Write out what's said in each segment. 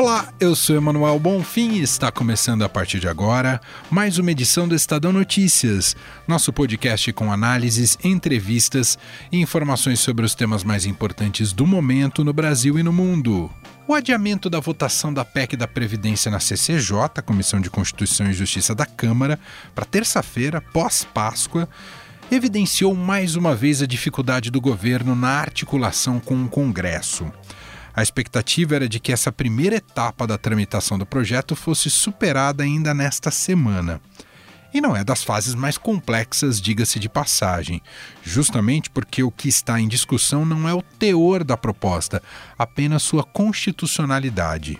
Olá, eu sou Emanuel Bonfim e está começando a partir de agora mais uma edição do Estadão Notícias, nosso podcast com análises, entrevistas e informações sobre os temas mais importantes do momento no Brasil e no mundo. O adiamento da votação da PEC da Previdência na CCJ, Comissão de Constituição e Justiça da Câmara, para terça-feira, pós-Páscoa, evidenciou mais uma vez a dificuldade do governo na articulação com o Congresso. A expectativa era de que essa primeira etapa da tramitação do projeto fosse superada ainda nesta semana. E não é das fases mais complexas, diga-se de passagem, justamente porque o que está em discussão não é o teor da proposta, apenas sua constitucionalidade.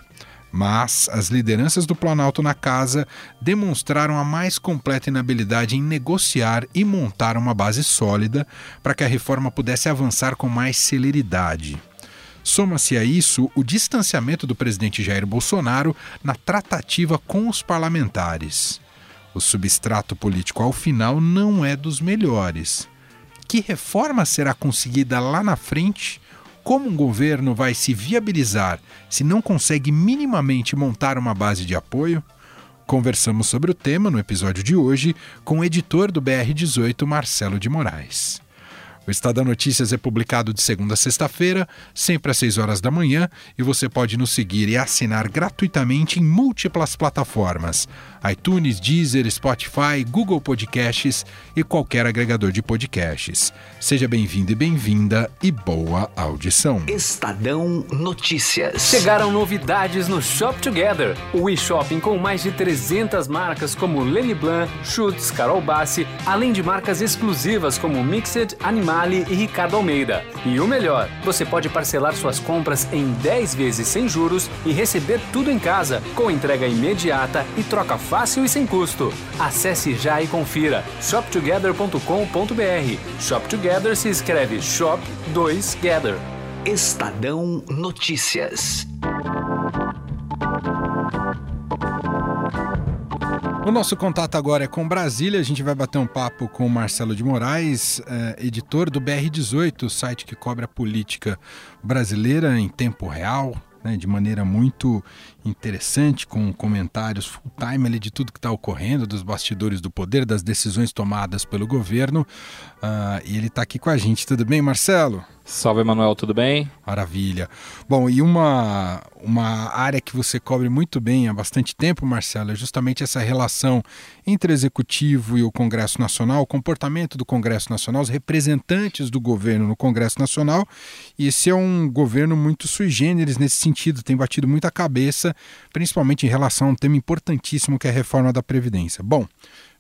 Mas as lideranças do Planalto na casa demonstraram a mais completa inabilidade em negociar e montar uma base sólida para que a reforma pudesse avançar com mais celeridade. Soma-se a isso o distanciamento do presidente Jair Bolsonaro na tratativa com os parlamentares. O substrato político, ao final, não é dos melhores. Que reforma será conseguida lá na frente? Como um governo vai se viabilizar se não consegue minimamente montar uma base de apoio? Conversamos sobre o tema no episódio de hoje com o editor do BR18, Marcelo de Moraes. O Estadão Notícias é publicado de segunda a sexta-feira, sempre às 6 horas da manhã, e você pode nos seguir e assinar gratuitamente em múltiplas plataformas: iTunes, Deezer, Spotify, Google Podcasts e qualquer agregador de podcasts. Seja bem-vindo e bem-vinda e boa audição. Estadão Notícias. Chegaram novidades no Shop Together, o e-shopping com mais de 300 marcas como Lenny Blanc, Schutz, Carol Bassi, além de marcas exclusivas como Mixed, Animale e Ricardo Almeida. E o melhor, você pode parcelar suas compras em 10 vezes sem juros e receber tudo em casa, com entrega imediata e troca fácil e sem custo. Acesse já e confira shoptogether.com.br. Shop Together se escreve Shop 2 Gather. Estadão Notícias. O nosso contato agora é com Brasília. A gente vai bater um papo com o Marcelo de Moraes, eh, editor do BR18, o site que cobre a política brasileira em tempo real, né, de maneira muito interessante, com comentários full time ali de tudo que está ocorrendo, dos bastidores do poder, das decisões tomadas pelo governo. Uh, e ele está aqui com a gente. Tudo bem, Marcelo? Salve, Emanuel, tudo bem? Maravilha. Bom, e uma, uma área que você cobre muito bem há bastante tempo, Marcelo, é justamente essa relação entre o Executivo e o Congresso Nacional, o comportamento do Congresso Nacional, os representantes do governo no Congresso Nacional. E esse é um governo muito sui generis nesse sentido, tem batido muita cabeça, principalmente em relação a um tema importantíssimo que é a reforma da Previdência. Bom,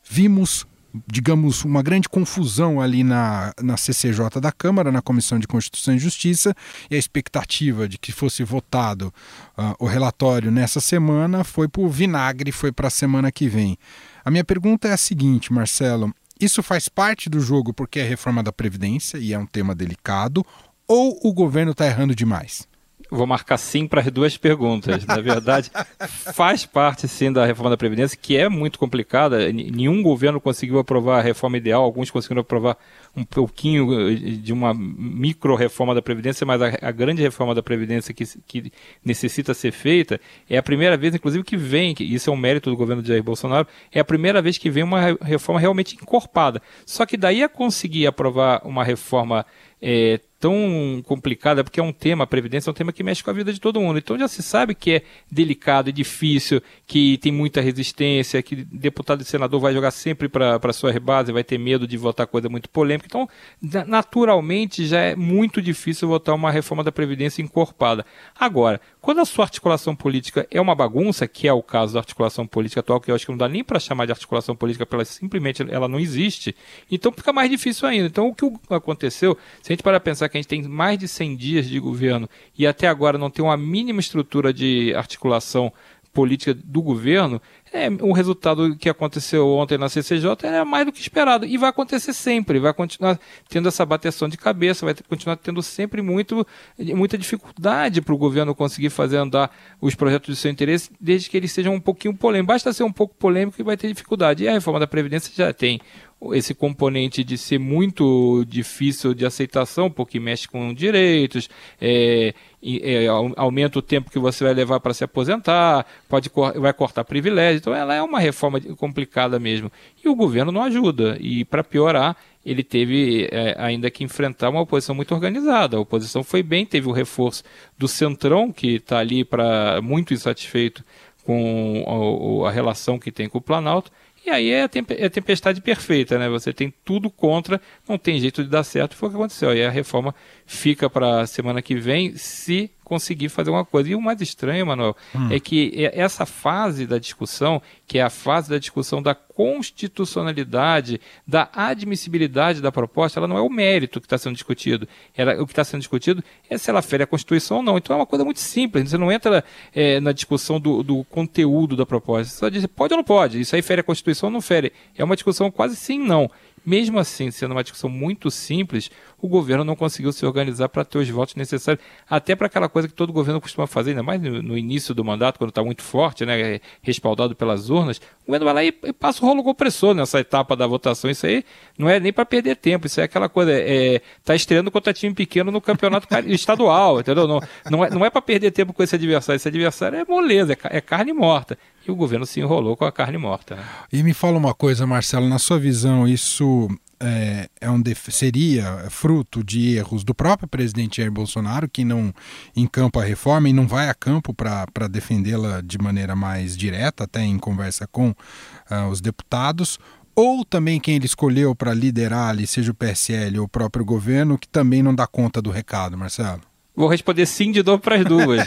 vimos digamos, uma grande confusão ali na, na CCJ da Câmara, na Comissão de Constituição e Justiça, e a expectativa de que fosse votado uh, o relatório nessa semana foi para o vinagre, foi para a semana que vem. A minha pergunta é a seguinte, Marcelo: isso faz parte do jogo porque é reforma da Previdência e é um tema delicado, ou o governo está errando demais? Vou marcar sim para as duas perguntas. Na verdade, faz parte sim da reforma da Previdência, que é muito complicada. Nenhum governo conseguiu aprovar a reforma ideal, alguns conseguiram aprovar um pouquinho eh, de uma micro reforma da Previdência, mas a, a grande reforma da Previdência que, que, necessita ser feita é a primeira vez, inclusive, que vem, que isso é um mérito do governo de Jair Bolsonaro, é a primeira vez que vem uma reforma realmente encorpada. Só que daí a conseguir aprovar uma reforma é, tão complicada, porque é um tema, a Previdência é um tema que mexe com a vida de todo mundo. Então já se sabe que é delicado e difícil, que tem muita resistência, que deputado e senador vai jogar sempre para a sua rebase, vai ter medo de votar coisa muito polêmica. Então, naturalmente, já é muito difícil votar uma reforma da Previdência encorpada. Agora, quando a sua articulação política é uma bagunça, que é o caso da articulação política atual, que eu acho que não dá nem para chamar de articulação política, porque ela simplesmente ela não existe, então fica mais difícil ainda. Então, o que aconteceu, se a gente parar pensar que a gente tem mais de 100 dias de governo e até agora não tem uma mínima estrutura de articulação política do governo, é, o resultado que aconteceu ontem na CCJ é mais do que esperado. E vai acontecer sempre, vai continuar tendo essa bateção de cabeça, vai continuar tendo sempre muito, muita dificuldade para o governo conseguir fazer andar os projetos de seu interesse, desde que eles sejam um pouquinho polêmicos. Basta ser um pouco polêmico e vai ter dificuldade. E a reforma da Previdência já tem esse componente de ser muito difícil de aceitação, porque mexe com direitos, é, é, aumenta o tempo que você vai levar para se aposentar, pode, vai cortar privilégio. Então, ela é uma reforma complicada mesmo. E o governo não ajuda. E, para piorar, ele teve é, ainda que enfrentar uma oposição muito organizada. A oposição foi bem, teve o reforço do Centrão, que está ali para muito insatisfeito com a, a relação que tem com o Planalto e aí é a, é a tempestade perfeita, né? Você tem tudo contra, não tem jeito de dar certo. Foi o que aconteceu. Aí a reforma fica para a semana que vem, se conseguir fazer uma coisa. E o mais estranho, Manuel, hum. é que essa fase da discussão, que é a fase da discussão da constitucionalidade, da admissibilidade da proposta, ela não é o mérito que está sendo discutido. Ela, o que está sendo discutido é se ela fere a Constituição ou não. Então é uma coisa muito simples. Você não entra é, na discussão do, do, conteúdo da proposta. Você só diz pode ou não pode. Isso aí fere a Constituição ou não fere. É uma discussão quase sim não. Mesmo assim, sendo uma discussão muito simples, o governo não conseguiu se organizar para ter os votos necessários, até para aquela coisa que todo governo costuma fazer, ainda mais no, início do mandato, quando está muito forte, né, respaldado pelas urnas, o governo vai lá e, e passa o rolo compressor nessa etapa da votação. Isso aí não é nem para perder tempo, isso é aquela coisa, é, tá estreando contra time pequeno no campeonato estadual, entendeu? Não, não é, não é para perder tempo com esse adversário, esse adversário é moleza, é, é carne morta e o governo se enrolou com a carne morta. Né? E me fala uma coisa, Marcelo, na sua visão, isso é, é um seria fruto de erros do próprio presidente Jair Bolsonaro, que não encampa a reforma e não vai a campo para defendê-la de maneira mais direta, até em conversa com uh, os deputados, ou também quem ele escolheu para liderar ali, seja o PSL ou o próprio governo, que também não dá conta do recado, Marcelo? Vou responder sim de novo para as duas.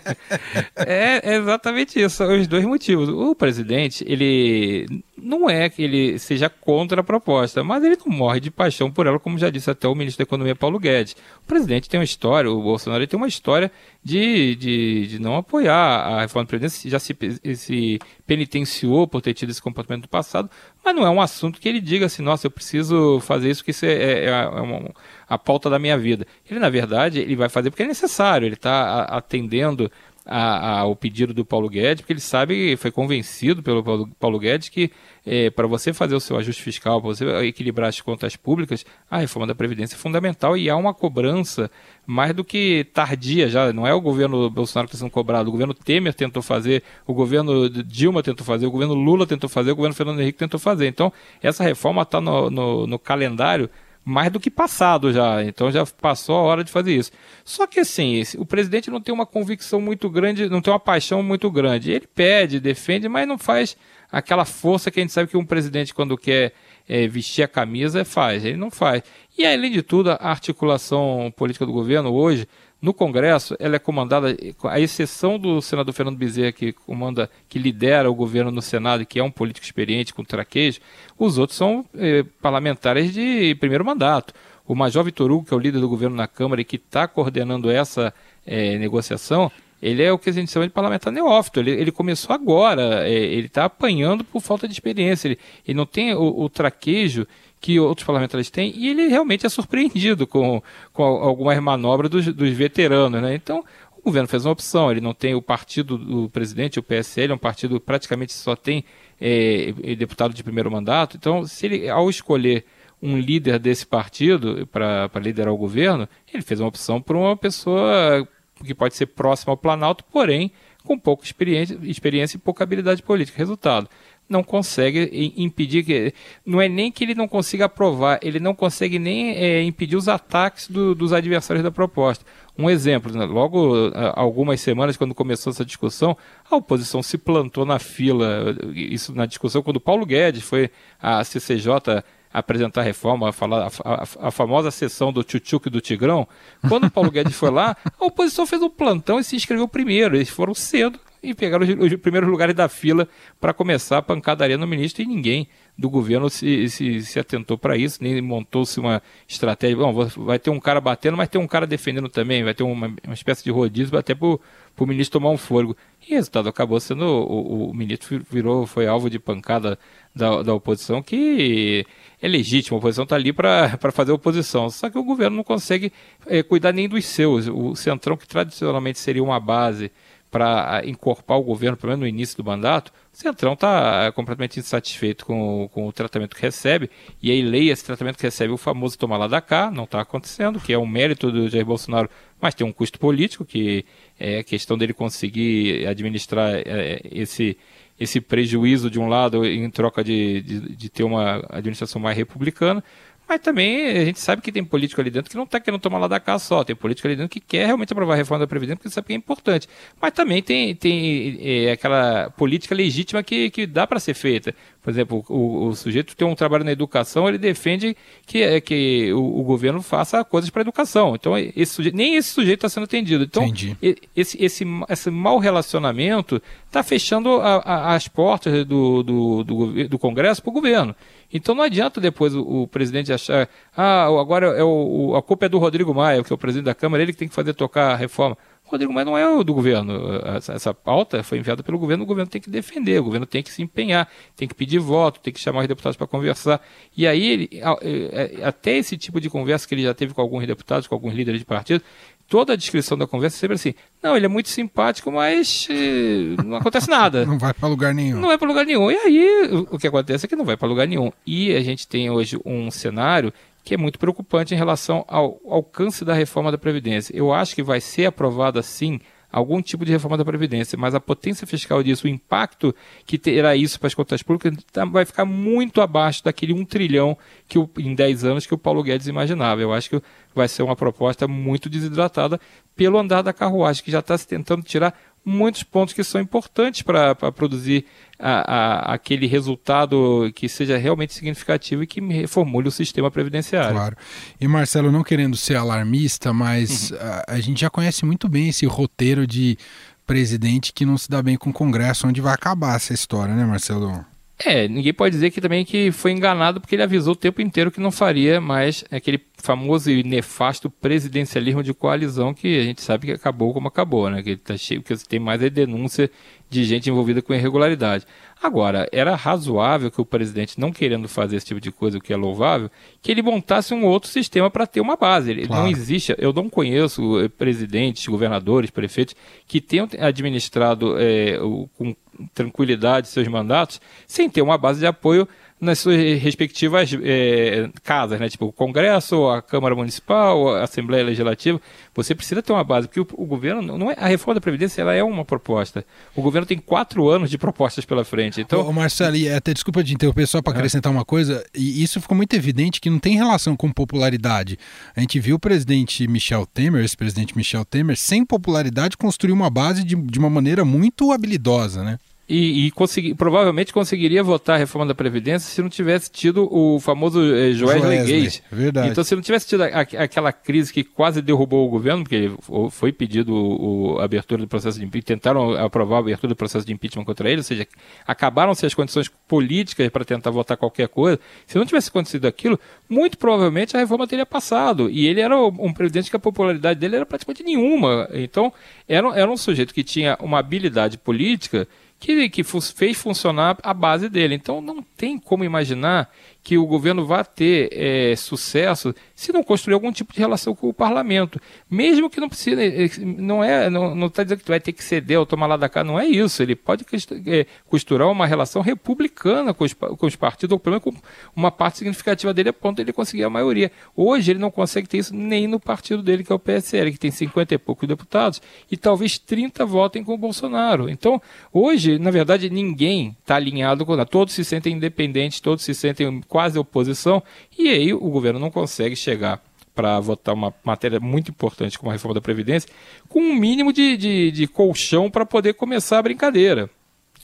é, exatamente isso, são os dois motivos. O presidente, ele não é que ele seja contra a proposta, mas ele não morre de paixão por ela, como já disse até o ministro da Economia Paulo Guedes. O presidente tem uma história, o Bolsonaro tem uma história de, de, de não apoiar a reforma da Previdência, já se, se penitenciou por ter tido esse comportamento no passado, mas não é um assunto que ele diga assim, nossa, eu preciso fazer isso, que isso é, é, é uma, a pauta da minha vida. Ele, na verdade, ele vai fazer porque é necessário, ele está atendendo ao pedido do Paulo Guedes, porque ele sabe, foi convencido pelo Paulo, Paulo Guedes que é, para você fazer o seu ajuste fiscal, para você equilibrar as contas públicas, a reforma da Previdência é fundamental e há uma cobrança mais do que tardia já. Não é o governo Bolsonaro que está sendo cobrado, o governo Temer tentou fazer, o governo Dilma tentou fazer, o governo Lula tentou fazer, o governo Fernando Henrique tentou fazer. Então, essa reforma está no, no, no calendário mais do que passado já. Então já passou a hora de fazer isso. Só que assim, o presidente não tem uma convicção muito grande, não tem uma paixão muito grande. Ele pede, defende, mas não faz aquela força que a gente sabe que um presidente, quando quer é, vestir a camisa, faz. Ele não faz. E além de tudo, a articulação política do governo hoje no Congresso, ela é comandada, a exceção do senador Fernando Bezerra, que comanda, que lidera o governo no Senado e que é um político experiente com traquejo, os outros são eh, parlamentares de primeiro mandato. O Major Vitor Hugo, que é o líder do governo na Câmara e que está coordenando essa eh, negociação, ele é o que a gente chama de parlamentar neófito. Ele, ele começou agora, eh, ele está apanhando por falta de experiência. Ele, ele não tem o, o traquejo que outros parlamentares têm, e ele realmente é surpreendido com, com algumas manobras dos, dos veteranos. Né? Então, o governo fez uma opção, ele não tem o partido do presidente, o PSL, é um partido que praticamente só tem é, deputado de primeiro mandato, então, se ele, ao escolher um líder desse partido para liderar o governo, ele fez uma opção por uma pessoa que pode ser próxima ao Planalto, porém com pouca experiência, experiência e pouca habilidade política. Resultado, não consegue impedir que não é nem que ele não consiga aprovar, ele não consegue nem é, impedir os ataques do, dos adversários da proposta. Um exemplo, né? logo algumas semanas quando começou essa discussão, a oposição se plantou na fila, isso na discussão quando Paulo Guedes foi à CCJ apresentar a reforma, a, falar, a, a, a famosa sessão do Tchutchuk do Tigrão, quando o Paulo Guedes foi lá, a oposição fez um plantão e se inscreveu primeiro. Eles foram cedo e pegaram os, os primeiros lugares da fila para começar a pancadaria no ministro e ninguém do governo se, se, se atentou para isso, nem montou-se uma estratégia. Bom, vai ter um cara batendo, mas tem um cara defendendo também, vai ter uma, uma espécie de rodízio até para o ministro tomar um fôlego. E o resultado acabou sendo o, o ministro virou, foi alvo de pancada da, da oposição, que é legítimo, a oposição está ali para fazer oposição. Só que o governo não consegue é, cuidar nem dos seus. O Centrão, que tradicionalmente seria uma base para encorpar o governo, pelo menos no início do mandato, o Centrão está é, completamente insatisfeito com, com o tratamento que recebe, e aí leia esse tratamento que recebe o famoso tomar lá da cá, não está acontecendo, que é um mérito do Jair Bolsonaro, mas tem um custo político, que é questão dele conseguir administrar é, esse, esse prejuízo de um lado em troca de, de, de ter uma administração mais republicana, mas também a gente sabe que tem político ali dentro que não está querendo tomar lá da casa só. Tem político ali dentro que quer realmente aprovar a reforma da Previdência porque sabe que é importante. Mas também tem, tem é, aquela política legítima que, que dá para ser feita. Por exemplo, o, o, sujeito tem um trabalho na educação, ele defende que, é, que o, o governo faça coisas para a educação. Então, esse sujeito, nem esse sujeito está sendo atendido. Então, esse, esse, esse mau relacionamento está fechando a, a, as portas do, do, do, do Congresso para o governo. Então não adianta depois o, o presidente achar, ah, agora é o, a culpa é do Rodrigo Maia, que é o presidente da Câmara, ele que tem que fazer tocar a reforma. Rodrigo Maia não é o do governo. Essa, essa pauta foi enviada pelo governo, o governo tem que defender, o governo tem que se empenhar, tem que pedir voto, tem que chamar os deputados para conversar. E aí, ele, é, até esse tipo de conversa que ele já teve com alguns deputados, com alguns líderes de partido, toda a descrição da conversa é sempre assim. Não, ele é muito simpático, mas eh, não acontece nada. não vai para lugar nenhum. Não vai para lugar nenhum. E aí o que acontece é que não vai para lugar nenhum. E a gente tem hoje um cenário que é muito preocupante em relação ao alcance da reforma da Previdência. Eu acho que vai ser aprovada sim algum tipo de reforma da Previdência, mas a potência fiscal disso, o impacto que terá isso para as contas públicas, tá, vai ficar muito abaixo daquele 1 trilhão que em 10 anos que o Paulo Guedes imaginava. Eu acho que vai ser uma proposta muito desidratada pelo andar da carruagem, que já está se tentando tirar muitos pontos que são importantes para produzir a, a, aquele resultado que seja realmente significativo e que reformule o sistema previdenciário. Claro. E Marcelo, não querendo ser alarmista, mas uhum. a, a gente já conhece muito bem esse roteiro de presidente que não se dá bem com o Congresso, onde vai acabar essa história, né, Marcelo? É, ninguém pode dizer que também que foi enganado porque ele avisou o tempo inteiro que não faria mais aquele famoso e nefasto presidencialismo de coalizão que a gente sabe que acabou como acabou, né? Que tá cheio, que tem mais é denúncia de gente envolvida com irregularidade. Agora, era razoável que o presidente, não querendo fazer esse tipo de coisa, o que é louvável, que ele montasse um outro sistema para ter uma base. Ele, claro. Não existe, eu não conheço eh, presidentes, governadores, prefeitos que tenham administrado é, o, com tranquilidade seus mandatos sem ter uma base de apoio nas suas respectivas é, casas, né? Tipo o Congresso, a Câmara Municipal, a Assembleia Legislativa. Você precisa ter uma base, porque o, o, governo não é a reforma da previdência, ela é uma proposta. O governo tem quatro anos de propostas pela frente. Então, ô, Marcelo, e até desculpa de interromper só para acrescentar uma coisa. E isso ficou muito evidente que não tem relação com popularidade. A gente viu o presidente Michel Temer, esse presidente Michel Temer, sem popularidade, construir uma base de, de uma maneira muito habilidosa, né? E, e consegui, provavelmente conseguiria votar a reforma da Previdência se não tivesse tido o famoso eh, Joesley Gate. Verdade. Então, se não tivesse tido a, a, aquela crise que quase derrubou o governo, porque foi pedido o, a abertura do processo de impeachment, tentaram aprovar a abertura do processo de impeachment contra ele, ou seja, acabaram-se as condições políticas para tentar votar qualquer coisa. Se não tivesse acontecido aquilo, muito provavelmente a reforma teria passado. E ele era um presidente que a popularidade dele era praticamente nenhuma. Então, era, era um sujeito que tinha uma habilidade política que, que fez funcionar a base dele. Então não tem como imaginar que o governo vá ter é, sucesso se não construir algum tipo de relação com o parlamento. Mesmo que não precise, é, não é, não está dizendo que vai ter que ceder ou tomar lá da cá, não é isso. Ele pode é, costurar uma relação republicana com os, com os partidos, ou pelo menos com uma parte significativa dele, a ponto de ele conseguir a maioria. Hoje ele não consegue ter isso nem no partido dele, que é o PSL, que tem 50 e poucos deputados, e talvez 30 votem com o Bolsonaro. Então, hoje, na verdade, ninguém está alinhado com. Todos se sentem independentes, todos se sentem quase oposição, e aí o governo não consegue chegar para votar uma matéria muito importante como a reforma da Previdência, com um mínimo de, de, de colchão para poder começar a brincadeira.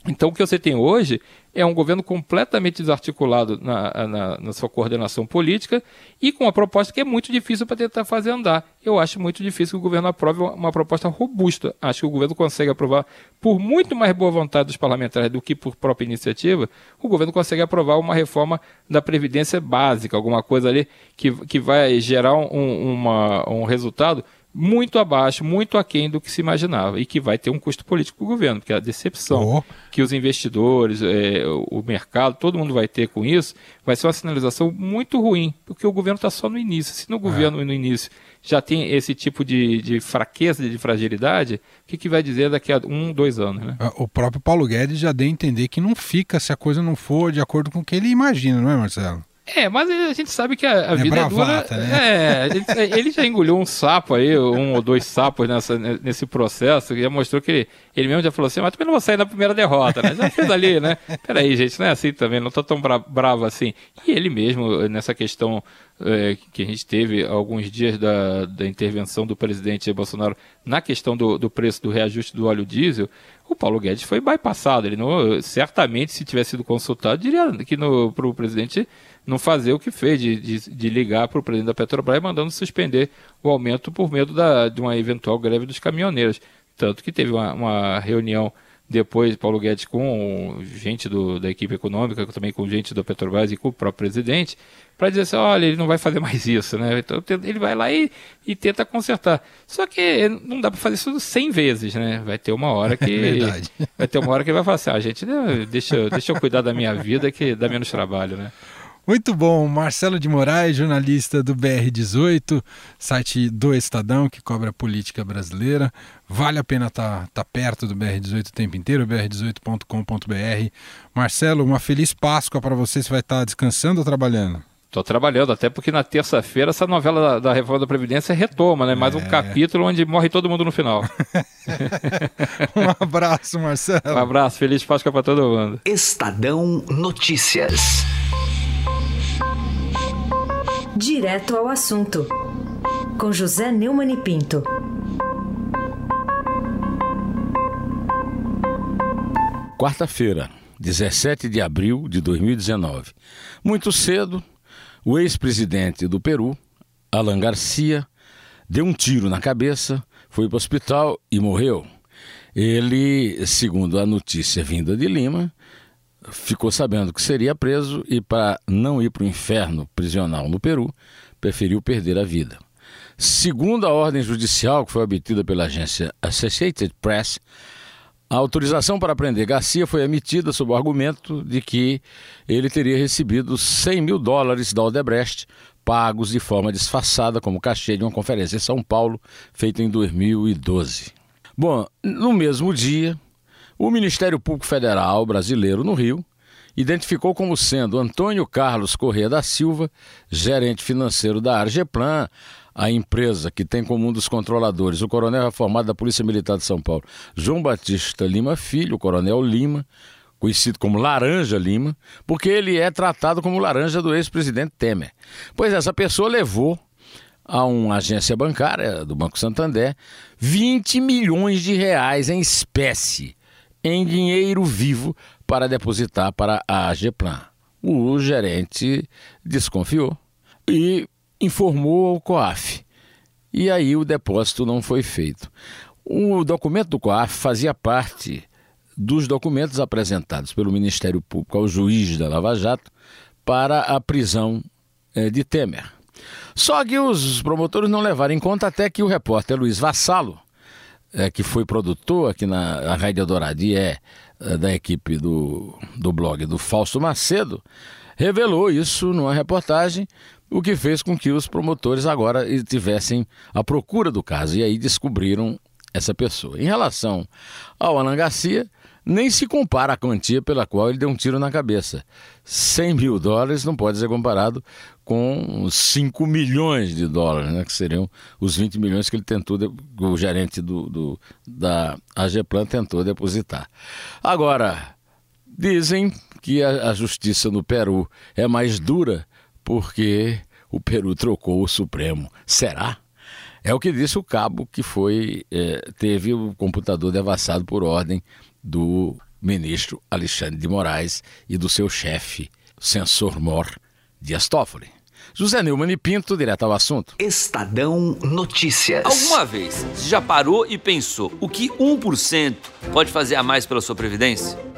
Então, o que você tem hoje é um governo completamente desarticulado na, na, na, sua coordenação política e com uma proposta que é muito difícil para tentar fazer andar. Eu acho muito difícil que o governo aprove uma proposta robusta. Acho que o governo consegue aprovar, por muito mais boa vontade dos parlamentares do que por própria iniciativa, o governo consegue aprovar uma reforma da Previdência básica, alguma coisa ali que, que vai gerar um, uma, um resultado muito abaixo, muito aquém do que se imaginava e que vai ter um custo político para o governo, porque a decepção oh. que os investidores, é, o mercado, todo mundo vai ter com isso, vai ser uma sinalização muito ruim, porque o governo está só no início. Se no é. governo no início já tem esse tipo de, de fraqueza, de fragilidade, o que, que vai dizer daqui a um, dois anos? Né? O próprio Paulo Guedes já deu a entender que não fica se a coisa não for de acordo com o que ele imagina, não é, Marcelo? É, mas a gente sabe que a, a é vida bravata, é dura. Né? É, gente, ele já engoliu um sapo aí, um ou dois sapos nessa, nesse processo, e já mostrou que ele, ele mesmo já falou assim, mas também não vou sair na primeira derrota, né? Já fez ali, né? Peraí, gente, não é assim também, não tô tão bra bravo assim. E ele mesmo, nessa questão é, que a gente teve alguns dias da, da intervenção do presidente Bolsonaro na questão do, do preço do reajuste do óleo diesel, o Paulo Guedes foi bypassado. Ele não, certamente, se tivesse sido consultado, diria que para o presidente não fazer o que fez, de, de, de ligar para o presidente da Petrobras mandando suspender o aumento por medo da, de uma eventual greve dos caminhoneiros. Tanto que teve uma, uma reunião depois, Paulo Guedes com gente do, da equipe econômica, também com gente da Petrobras e com o próprio presidente, para dizer assim, olha, ele não vai fazer mais isso, né? Então ele vai lá e, e tenta consertar. Só que não dá para fazer isso 100 vezes, né? Vai ter uma hora que é vai ter uma hora que ele vai falar assim, ah, gente, deixa, deixa eu cuidar da minha vida que dá menos trabalho, né? Muito bom, Marcelo de Moraes, jornalista do BR18, site do Estadão que cobre a política brasileira. Vale a pena estar tá, tá perto do BR18 o tempo inteiro, br18.com.br. Marcelo, uma feliz Páscoa para você. Você vai estar tá descansando ou trabalhando? Estou trabalhando, até porque na terça-feira essa novela da, da, Reforma da Previdência retoma, né? Mais é. um capítulo onde morre todo mundo no final. um abraço, Marcelo. Um abraço, feliz Páscoa para todo mundo. Estadão Notícias. Direto ao assunto, com José Neumann e Pinto. Quarta-feira, 17 de abril de 2019. Muito cedo, o ex-presidente do Peru, Alan Garcia, deu um tiro na cabeça, foi para o hospital e morreu. Ele, segundo a notícia vinda de Lima, ficou sabendo que seria preso e, para não ir para o inferno prisional no Peru, preferiu perder a vida. Segundo a ordem judicial que foi obtida pela agência Associated Press, a autorização para prender Garcia foi emitida sob o argumento de que ele teria recebido 100 mil dólares da Odebrecht, pagos de forma disfarçada como cachê de uma conferência em São Paulo, feita em 2012. Bom, no mesmo dia, o Ministério Público Federal brasileiro no Rio identificou como sendo Antônio Carlos Corrêa da Silva, gerente financeiro da Argeplan, a empresa que tem como um dos controladores o coronel reformado da Polícia Militar de São Paulo, João Batista Lima Filho, o coronel Lima, conhecido como Laranja Lima, porque ele é tratado como laranja do ex-presidente Temer. Pois essa pessoa levou a uma agência bancária do Banco Santander 20 milhões de reais em espécie em dinheiro vivo para depositar para a AGPlan. O gerente desconfiou e informou ao COAF. E aí o depósito não foi feito. O documento do COAF fazia parte dos documentos apresentados pelo Ministério Público ao juiz da Lava Jato para a prisão eh, de Temer. Só que os promotores não levaram em conta até que o repórter Luiz Vassalo é, que foi produtor aqui na Rádio Dourado e é, é, da equipe do, do blog do Fausto Macedo, revelou isso numa reportagem, o que fez com que os promotores agora tivessem a procura do caso e aí descobriram essa pessoa. Em relação ao Alan Garcia, nem se compara a quantia pela qual ele deu um tiro na cabeça. 100 mil dólares não pode ser comparado com 5 milhões de dólares, né, que seriam os 20 milhões que ele tentou, o gerente do, do, da AGPlan tentou depositar. Agora, dizem que a, a justiça no Peru é mais dura porque o Peru trocou o Supremo. Será? É o que disse o cabo que foi é, teve o computador devassado por ordem do ministro Alexandre de Moraes e do seu chefe, censor Mor Dias Toffoli. José Neumann e Pinto, direto ao assunto. Estadão Notícias. Alguma vez você já parou e pensou o que 1% pode fazer a mais pela sua previdência?